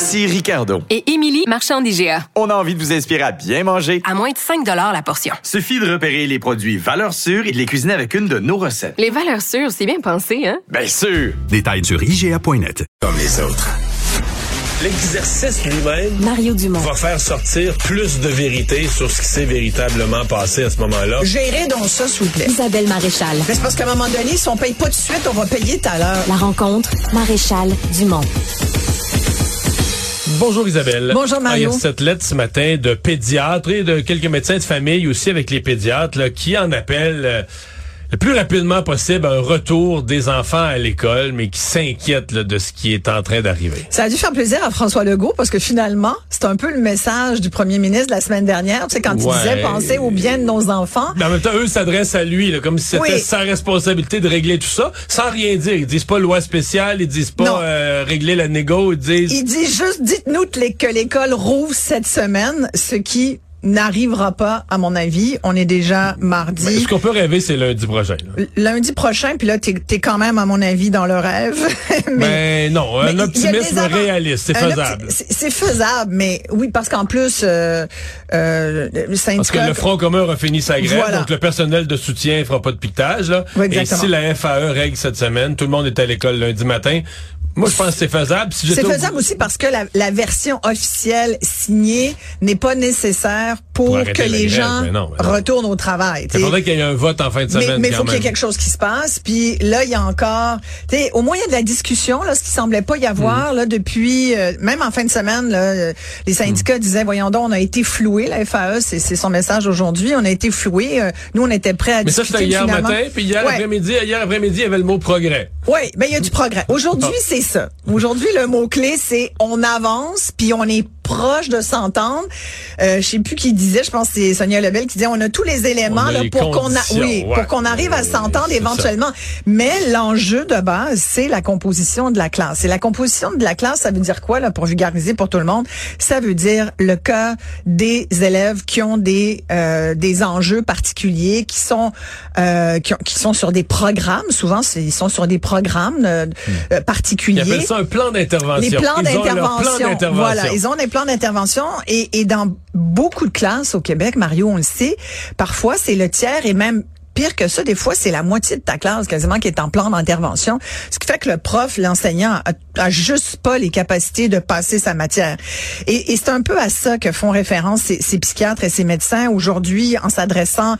Ici Ricardo. Et Émilie, marchand d'IGA. On a envie de vous inspirer à bien manger. À moins de 5 la portion. Suffit de repérer les produits valeurs sûres et de les cuisiner avec une de nos recettes. Les valeurs sûres, c'est bien pensé, hein? Bien sûr! Détails sur IGA.net. Comme les autres. L'exercice lui-même Mario Dumont. va faire sortir plus de vérité sur ce qui s'est véritablement passé à ce moment-là. Gérez donc ça, s'il vous plaît. Isabelle Maréchal. Mais c'est parce qu'à un moment donné, si on paye pas tout de suite, on va payer tout à l'heure. La rencontre, Maréchal Dumont. Bonjour Isabelle. Bonjour, Mario. Ah, il y a cette lettre ce matin de pédiatres et de quelques médecins de famille aussi avec les pédiatres là, qui en appellent euh, le plus rapidement possible un retour des enfants à l'école, mais qui s'inquiètent de ce qui est en train d'arriver. Ça a dû faire plaisir à François Legault parce que finalement, c'est un peu le message du premier ministre la semaine dernière, tu sais, quand il disait penser au bien de nos enfants. Mais en même temps, eux s'adressent à lui, là, comme si c'était Oui. sa responsabilité de régler tout ça, sans rien dire. Ils disent pas loi spéciale, ils disent pas euh, régler la négo, ils disent... Il dit juste, dites-nous que l'école rouvre cette semaine, ce qui n'arrivera pas, à mon avis. On est déjà mardi. Mais ce qu'on peut rêver, c'est lundi prochain. là. Lundi prochain, puis là, t'es es quand même, à mon avis, dans le rêve. Mais non, mais un a optimisme réaliste, c'est un faisable. C'est faisable, mais oui, parce qu'en plus, euh, euh, le Parce que le Front commun a fini sa grève, Voilà. donc le personnel de soutien fera pas de piquetage. Là. Oui, Et si la FAE règle cette semaine, tout le monde est à l'école lundi matin. Moi, je pense que c'est faisable. Si C'est au- faisable aussi parce que la, la version officielle signée n'est pas nécessaire pour, que les grève, gens mais non, mais non. retournent au travail. Il faudrait qu'il y ait un vote en fin de Mais semaine. mais il quand faut qu'il y ait quelque chose qui se passe. Puis là, il y a encore, tu sais, au moins il y a de la discussion là, ce qui semblait pas y Mm. avoir là depuis, euh, même en fin de semaine, là, euh, les syndicats Mm. disaient, voyons donc, on a été floués. La FAE, c'est c'est son message aujourd'hui. On a été floués. Euh, nous, on était prêts à Mais ça, c'était hier finalement. matin, puis hier Ouais. après-midi, hier après-midi, il y avait le mot progrès. Oui, ben il y a du progrès. Aujourd'hui, Ah. c'est ça. Aujourd'hui, le mot-clé, c'est on avance, puis on est proche de s'entendre. Euh, je sais plus qui disait, je pense que c'est Sonia Lebel qui disait on a tous les éléments là, les pour qu'on a oui, ouais. pour qu'on arrive à s'entendre éventuellement. Mais l'enjeu de base, c'est la composition de la classe. Et la composition de la classe, ça veut dire quoi là pour vulgariser pour tout le monde? Ça veut dire le cas des élèves qui ont des euh, des enjeux particuliers, qui sont euh, qui, ont- qui sont sur des programmes. Souvent, ils sont sur des programmes euh, Ils particuliers. appellent ça un plan d'intervention. Les plans Ils d'intervention. Voilà, ils ont des plans d'intervention et, et dans beaucoup de classes au Québec, Mario, on le sait, parfois c'est le tiers et même pire que ça, des fois, c'est la moitié de ta classe quasiment qui est en plan d'intervention. Ce qui fait que le prof, l'enseignant, a, juste pas les capacités de passer sa matière. Et, c'est un peu à ça que font référence ces, psychiatres et ces médecins aujourd'hui en s'adressant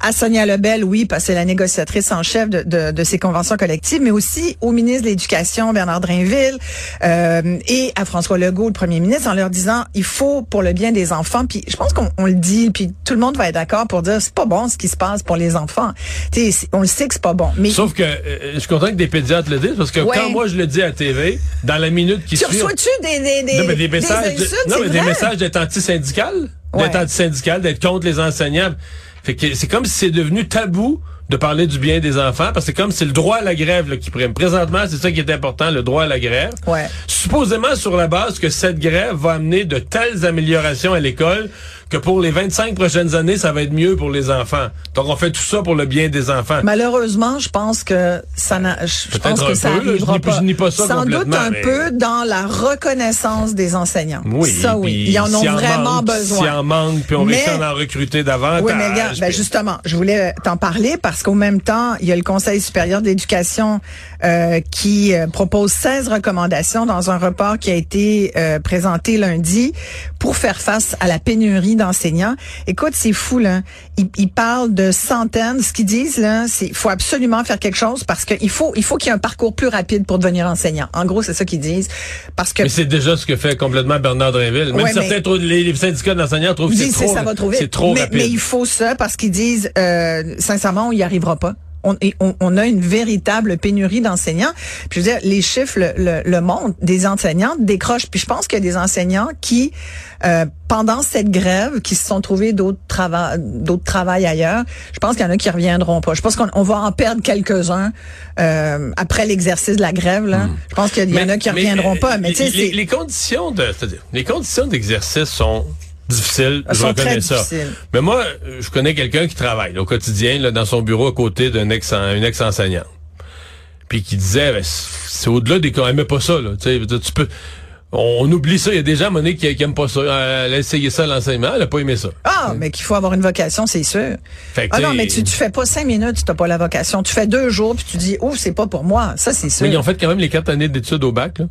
à Sonia Lebel, oui, parce que c'est la négociatrice en chef de, de, de ces conventions collectives, mais aussi au ministre de l'Éducation, Bernard Drinville, euh, et à François Legault, le premier ministre, en leur disant, il faut pour le bien des enfants, puis je pense qu'on on le dit, puis tout le monde va être d'accord pour dire, c'est pas bon ce qui se passe pour les enfants. Tu sais, c'est- on le sait que c'est pas bon. Mais Sauf que euh, je suis content que des pédiatres le disent, parce que Ouais. quand moi je le dis à TV, dans la minute qui tu suit... reçois-tu des, des, des, Non, mais des messages, insultes, non, mais des messages d'être anti-syndical, d'être Ouais. anti-syndical, d'être contre les enseignants. Fait que c'est comme si c'est devenu tabou de parler du bien des enfants, parce que c'est comme si c'est le droit à la grève là, qui prime. Présentement, c'est ça qui est important, le droit à la grève. Ouais. Supposément sur la base que cette grève va amener de telles améliorations à l'école que pour les 25 prochaines années, ça va être mieux pour les enfants. Donc on fait tout ça pour le bien des enfants. Malheureusement, je pense que ça n'a, je pense que ça peu, là, je arrivera pas- pas. je nie pas ça Sans doute un mais- peu dans la reconnaissance des enseignants. Oui, ça oui, ils en ont vraiment manque, besoin. S'il en manque, puis on Mais- réussit à en recruter davantage. Oui, mais regarde, ben justement, je voulais t'en parler parce qu'au même temps, il y a le Conseil supérieur de l'éducation euh, qui euh, propose 16 recommandations dans un rapport qui a été euh, présenté lundi pour faire face à la pénurie d'enseignants. Écoute, c'est fou là. Ils, ils parlent de centaines. Ce qu'ils disent là, c'est faut absolument faire quelque chose parce qu'il faut il faut qu'il y ait un parcours plus rapide pour devenir enseignant. En gros, c'est ça qu'ils disent parce que Mais c'est déjà ce que fait complètement Bernard Drinville. Même Ouais, certains mais- les, les syndicats d'enseignants trouvent que c'est trop, ça va trop vite. trop mais, rapide. mais il faut ça parce qu'ils disent, euh, sincèrement, on n'y arrivera pas. On, et on, on a une véritable pénurie d'enseignants. Puis je veux dire, les chiffres le, le, le montrent. Des enseignants décrochent. Puis je pense qu'il y a des enseignants qui, euh, pendant cette grève, qui se sont trouvés d'autres travaux, d'autres travails ailleurs. Je pense qu'il y en a qui reviendront pas. Je pense qu'on on va en perdre quelques-uns euh, après l'exercice de la grève. Là. Je pense qu'il y en a qui reviendront pas. Mais sais, les, les conditions de, les conditions d'exercice sont difficiles. Elles je reconnais ça. difficiles. Mais moi, euh, je connais quelqu'un qui travaille au quotidien là, dans son bureau à côté d'un ex, une ex-enseignante. Puis qui disait, ben, c'est au-delà des. Elle aimait pas ça, là. Tu peux. On, oublie ça. Il y a des gens, à qui, qui aiment pas ça. Elle a essayé ça à l'enseignement. Elle a pas aimé ça. Ah, mais qu'il faut avoir une vocation, c'est sûr. Fait que, Ah non, mais tu, tu fais pas cinq minutes, tu n'as pas la vocation. Tu fais deux jours, puis tu dis, oh, c'est pas pour moi. Ça, c'est sûr. Mais ils ont fait quand même les quatre années d'études au bac, là.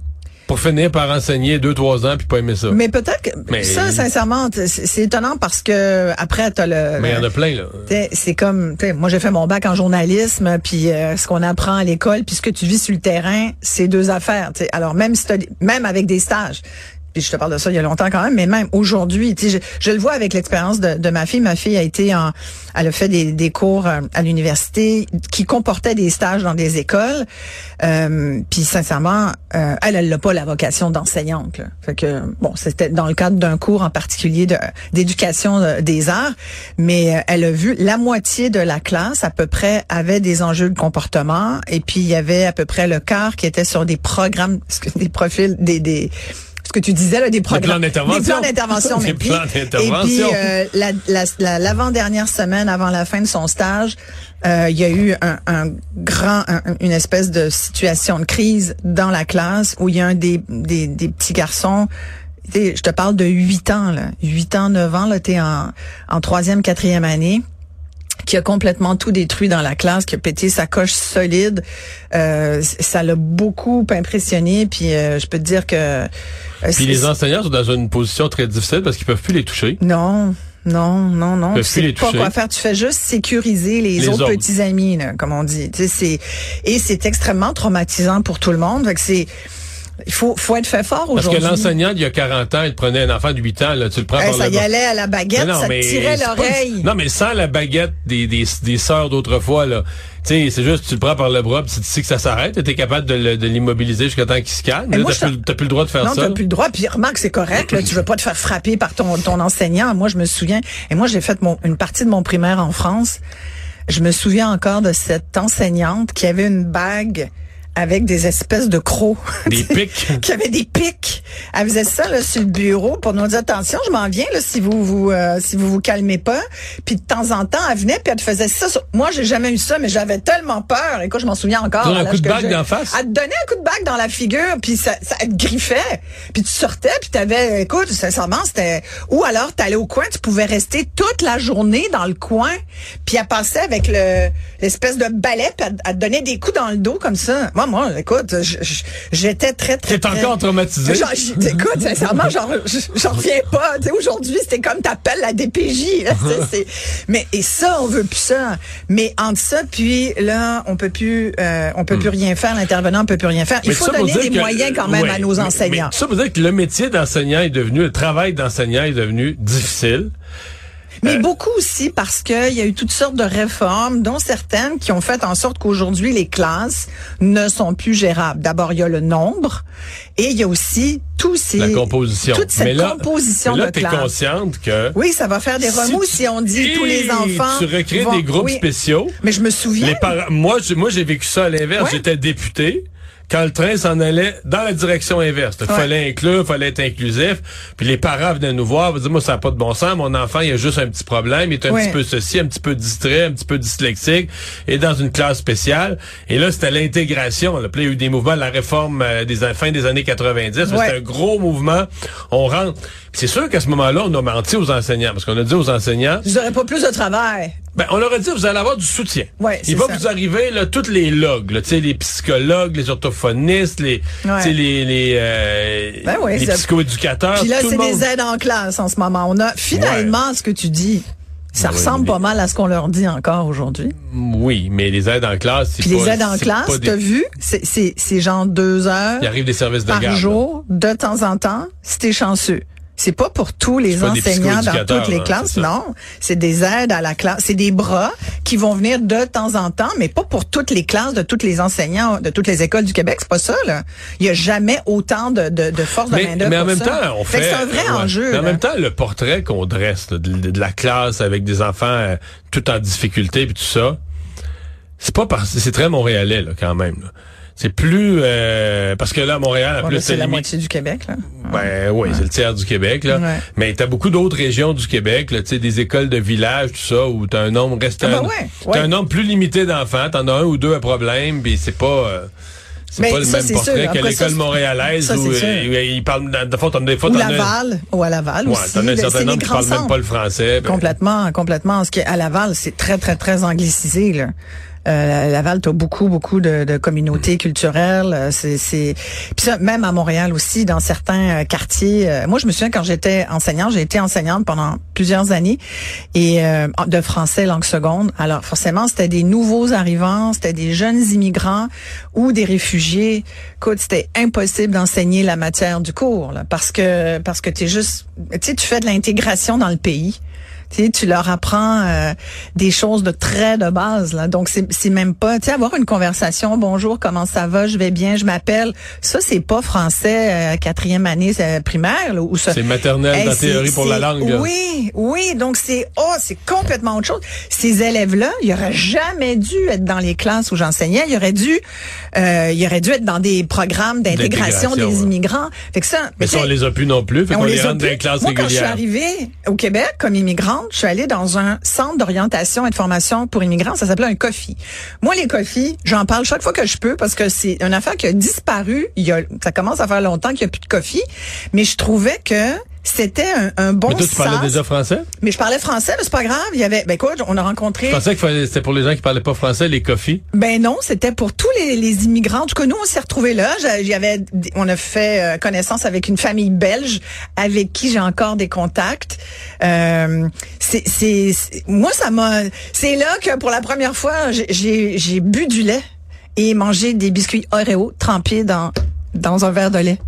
Pour finir par enseigner deux, trois ans, puis pas aimer ça. Mais peut-être que Mais- ça, sincèrement, c'est étonnant parce que après, t'as le. Mais il y en a plein, là. C'est comme, t'sais, moi j'ai fait mon bac en journalisme, puis euh, ce qu'on apprend à l'école, puis ce que tu vis sur le terrain, c'est deux affaires. t'sais. Alors même si t'as des- même avec des stages, je te parle de ça il y a longtemps quand même, mais même aujourd'hui, je, je le vois avec l'expérience de, de ma fille. Ma fille a été en, elle a fait des, des cours euh, à l'université qui comportaient des stages dans des écoles. Euh, puis sincèrement, euh, elle, elle n'a pas la vocation d'enseignante. Fait que bon, c'était dans le cadre d'un cours en particulier de d'éducation euh, des arts, mais euh, elle a vu la moitié de la classe à peu près avait des enjeux de comportement, et puis il y avait à peu près le quart qui était sur des programmes, des profils, des des ce que tu disais là, des programmes, plans d'intervention. des plans d'intervention, Des plans Et d'intervention. puis euh, la- la- la- l'avant-dernière semaine avant la fin de son stage, euh, il y a eu un, un grand, un- une espèce de situation de crise dans la classe où il y a un des, des, des petits garçons. Je te parle de 8 ans, là. 8 ans, 9 ans, là, t'es en, en troisième, quatrième année qui a complètement tout détruit dans la classe, qui a pété sa coche solide. Euh, ça l'a beaucoup impressionné. Puis euh, je peux te dire que... euh, Puis les enseignants sont dans une position très difficile parce qu'ils peuvent plus les toucher. non, non, non, non. Peuvent Tu plus sais les pas toucher. quoi faire. Tu fais juste sécuriser les, Les autres, autres. petits amis, là, comme on dit. Tu sais, c'est et c'est extrêmement traumatisant pour tout le monde. Fait que c'est il faut faut être fait fort Parce que aujourd'hui. l'enseignant, il y a 40 ans, il prenait un enfant de 8 ans, là, tu le prends Hey, par ça le y allait à la baguette, non, ça mais te tirait pas- l'oreille. Non, mais sans la baguette des, des, des sœurs d'autrefois, là. Tu sais, c'est juste, tu le prends par le bras, puis tu sais que ça s'arrête, tu es capable de l'immobiliser jusqu'à temps qu'il se calme. Là, t'as plus, le droit de faire Non, ça. t'as plus le droit. Puis remarque, c'est correct. Là, tu veux pas te faire frapper par ton, ton enseignant. Moi, je me souviens. Et moi, j'ai fait mon, une partie de mon primaire en France. Je me souviens encore de cette enseignante qui avait une bague avec des espèces de crocs. Des pics. qui avait des pics. Elle faisait ça là, sur le bureau pour nous dire attention, je m'en viens là, si vous vous euh, si vous vous calmez pas. Puis de temps en temps, elle venait puis elle te faisait ça. sur- Moi, j'ai jamais eu ça, mais j'avais tellement peur. Écoute, je m'en souviens encore. Donne un à l'âge coup de que bague j'ai. d'en face? Elle te donnait un coup de bague dans la figure, puis ça, ça elle te griffait. Puis tu sortais, puis t'avais, écoute, sincèrement, c'était... Ou alors, t'allais au coin, tu pouvais rester toute la journée dans le coin, puis elle passait avec le l'espèce de balai, puis elle, elle te donnait des coups dans le dos comme ça. Moi, moi, écoute, j'étais très, très, T'es encore traumatisé? Écoute, sincèrement, j'en reviens pas. Tu sais, aujourd'hui, c'était comme t'appelles la DPJ. là, mais et ça, on veut plus ça. Mais entre ça, puis là, on peut plus, euh, on peut plus rien faire. L'intervenant peut plus rien faire. Il Hmm. Mais faut donner des que- moyens quand même ouais, à nos mais- enseignants. mais ça veut dire que le métier d'enseignant est devenu, le travail d'enseignant est devenu difficile. Mais beaucoup aussi parce qu'il y a eu toutes sortes de réformes, dont certaines qui ont fait en sorte qu'aujourd'hui, les classes ne sont plus gérables. D'abord, il y a le nombre et il y a aussi tous ces... La composition. Toute cette mais là, composition mais là, de classe. consciente que Oui, ça va faire des remous si, on dit tous les enfants. tu recrées vont- des groupes oui. spéciaux. Mais je me souviens. Les moi, j'ai- moi, vécu ça à l'inverse. Ouais. J'étais député. Quand le train s'en allait dans la direction inverse. Il Ouais. fallait inclure, il fallait être inclusif. Puis les parents venaient nous voir, ils disaient, moi, ça n'a pas de bon sens. Mon enfant, il a juste un petit problème. Il est un Ouais. petit peu ceci, un petit peu distrait, un petit peu dyslexique. Et dans une classe spéciale. Et là, c'était l'intégration. là. Il y a eu des mouvements de la réforme euh, des fin des années 90. mais Ouais. C'était un gros mouvement. On rentre. Puis c'est sûr qu'à ce moment-là, on a menti aux enseignants. Parce qu'on a dit aux enseignants, Vous n'aurez pas plus de travail. Ben, on leur a dit, vous allez avoir du soutien. Ouais, Il va ça. vous arriver, là, toutes les logs, là, tu sais, les psychologues, les orthophonistes, les, Ouais. les, les, euh, Ben ouais, les ça- psychoéducateurs. Puis là, c'est monde. des aides en classe en ce moment. On a finalement ce que tu dis. Ça Ben ressemble pas mal à ce qu'on leur dit encore aujourd'hui. Oui, mais les aides en classe, c'est Puis les aides en classe, des- t'as vu, c'est- genre deux heures Il arrive des services de par garde. là. jour, de temps en temps, si t'es chanceux. C'est pas pour tous les enseignants dans toutes les classes, non. C'est des aides à la classe, c'est des bras qui vont venir de temps en temps, mais pas pour toutes les classes de tous les enseignants de toutes les écoles du Québec. C'est pas ça, là. Il y a jamais autant de, de, de force de Mais, main-d'œuvre mais en même ça. temps, on fait. que c'est un vrai ouais. enjeu. Mais en là. même temps, le portrait qu'on dresse là, de, de la classe avec des enfants euh, tout en difficulté puis tout ça, c'est pas parce c'est très montréalais là quand même. là. C'est plus euh, parce que là à Montréal, en Ouais, plus c'est la moitié du Québec, là. Ben oui, c'est le tiers du Québec là. Ouais. Mais t'as beaucoup d'autres régions du Québec, là, tu sais, des écoles de village, tout ça, où t'as un nombre reste Ah ben un, ouais, t'as ouais. un nombre plus limité d'enfants, t'en as un ou deux à problème, puis c'est pas. euh, c'est pas le ça, même portrait que l'école montréalaise ça, où euh, ils parlent de fois des fois Ou Laval, ou à Laval Ouais, aussi. t'en as un certain nombre qui parlent même pas le français. ben, Complètement, complètement. Parce qu'à Laval, c'est très, très, très anglicisé. Là. Euh, Laval, tu as beaucoup, beaucoup de, de communautés culturelles. Euh, C'est, c'est... Puis ça, même à Montréal aussi, dans certains euh, quartiers. euh, moi, je me souviens quand j'étais enseignante, j'ai été enseignante pendant plusieurs années et euh, de français langue seconde. Alors forcément, c'était des nouveaux arrivants, c'était des jeunes immigrants ou des réfugiés. Écoute, c'était impossible d'enseigner la matière du cours là, parce que parce que t'es juste, tu sais, tu fais de l'intégration dans le pays. Tu sais, tu leur apprends euh, des choses de très de base là. Donc c'est même pas, tu sais, avoir une conversation. Bonjour, comment ça va? Je vais bien, je m'appelle. Ça c'est pas français euh, quatrième année euh, primaire là, ou ça. C'est maternelle Hey, c'est- théorie pour la langue. Oui, oui. Donc c'est oh, c'est complètement autre chose. Ces élèves-là, ils auraient jamais dû être dans les classes où j'enseignais. Ils auraient dû, euh, ils auraient dû être dans des programmes d'intégration des ouais. immigrants. Fait que ça, Mais ça, on les a plus non plus. Fait on les les a rentre dans les classes Moi, quand je suis arrivée au Québec comme je suis allée dans un centre d'orientation et de formation pour immigrants. Ça s'appelait un COFI. Moi, les COFI, j'en parle chaque fois que je peux parce que c'est une affaire qui a disparu. Il y a, ça commence à faire longtemps qu'il n'y a plus de COFI. Mais je trouvais que c'était un, un bon Mais toi, tu parlais sas. déjà français? Mais je parlais français, mais c'est pas grave. Il y avait, ben écoute, on a rencontré. Je pensais que c'était pour les gens qui parlaient pas français, les coffees. Ben non, c'était pour tous les, les immigrants. En tout cas, nous, on s'est retrouvés là. J'a- J'avais, on a fait euh, connaissance avec une famille belge avec qui j'ai encore des contacts. Euh, c'est, moi, ça m'a. C'est là que pour la première fois, j'ai- j'ai, j'ai bu du lait et mangé des biscuits Oreo trempés dans dans un verre de lait.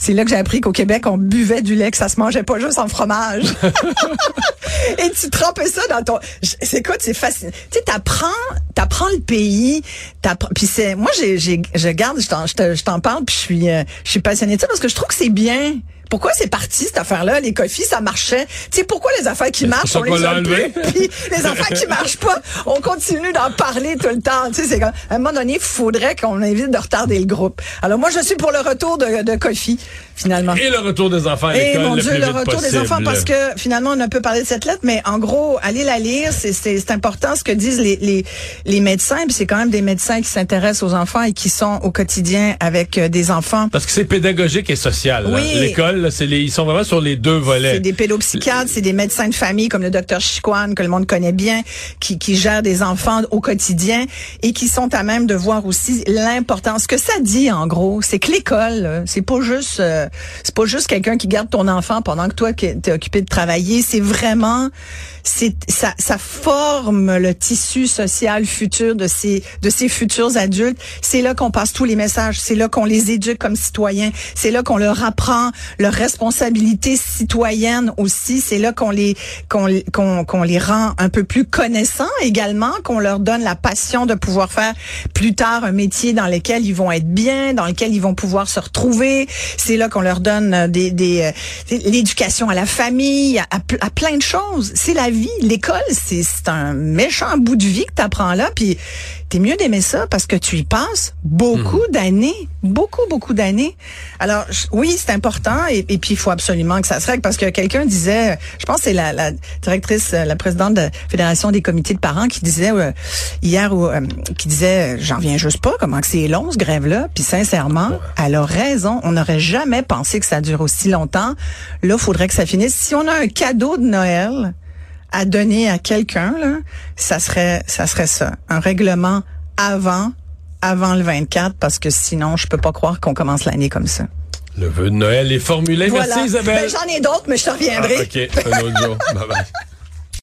C'est là que j'ai appris qu'au Québec, on buvait du lait, que ça se mangeait pas juste en fromage. Et tu trempes ça dans ton. C'est quoi, c'est fascinant. Tu sais, t'apprends, t'apprends le pays. t'apprends- Puis c'est, moi, j'ai, j'ai, je garde, je t'en, je te- je t'en parle, puis je suis, euh, je suis passionnée de ça parce que je trouve que c'est bien. Pourquoi c'est parti cette affaire-là? Les coffees, ça marchait. Tu sais pourquoi les affaires qui marchent, on les l'a a enlevé. plus, puis les affaires qui marchent pas, on continue d'en parler tout le temps. Tu sais, c'est comme à un moment donné, il faudrait qu'on évite de retarder le groupe. Alors moi, je suis pour le retour de, de coffee finalement. Et le retour des enfants à l'école mon Dieu, le retour des enfants, parce que finalement, on a peu parlé de cette lettre, mais en gros, allez la lire, c'est- c'est c'est important ce que disent les, les, les médecins, puis c'est quand même des médecins qui s'intéressent aux enfants et qui sont au quotidien avec euh, des enfants. Parce que c'est pédagogique et social. là. Oui. L'école, là, c'est les, ils sont vraiment sur les deux volets. C'est des pédopsychiatres, c'est des médecins de famille comme le docteur Chiquan, que le monde connaît bien, qui, qui gèrent des enfants au quotidien et qui sont à même de voir aussi l'importance. Ce que ça dit, en gros, c'est que l'école, là, c'est pas juste, euh, c'est pas juste quelqu'un qui garde ton enfant pendant que toi, t'es occupé de travailler. C'est vraiment, c'est, ça, ça forme le tissu social futur de ces, de ces futurs adultes. C'est là qu'on passe tous les messages. C'est là qu'on les éduque comme citoyens. C'est là qu'on leur apprend responsabilité citoyenne aussi. C'est là qu'on les, qu'on, qu'on, qu'on les rend un peu plus connaissants également, qu'on leur donne la passion de pouvoir faire plus tard un métier dans lequel ils vont être bien, dans lequel ils vont pouvoir se retrouver. C'est là qu'on leur donne euh, des, des, euh, l'éducation à la famille, à, à ple- à plein de choses. C'est la vie. L'école, c'est, c'est un méchant bout de vie que tu apprends là. Puis t'es mieux d'aimer ça parce que tu y passes beaucoup d'années, beaucoup, beaucoup d'années. Alors, je- oui, c'est important et, et puis il faut absolument que ça se règle parce que quelqu'un disait, je pense que c'est la, la directrice, la présidente de la Fédération des comités de parents qui disait euh, hier, ou, euh, qui disait, euh, j'en viens juste pas, comment que c'est long ce grève-là. Puis sincèrement, elle a raison. On n'aurait jamais pensé que ça dure aussi longtemps. Là, faudrait que ça finisse. Si on a un cadeau de Noël, à donner à quelqu'un, là, ça serait, ça serait ça. Un règlement avant, avant le 24, parce que sinon, je peux pas croire qu'on commence l'année comme ça. Le vœu de Noël est formulé. Voilà. Merci Isabelle. Ben, J'en ai d'autres, mais je te reviendrai. Ah, OK, un autre jour. Bye bye.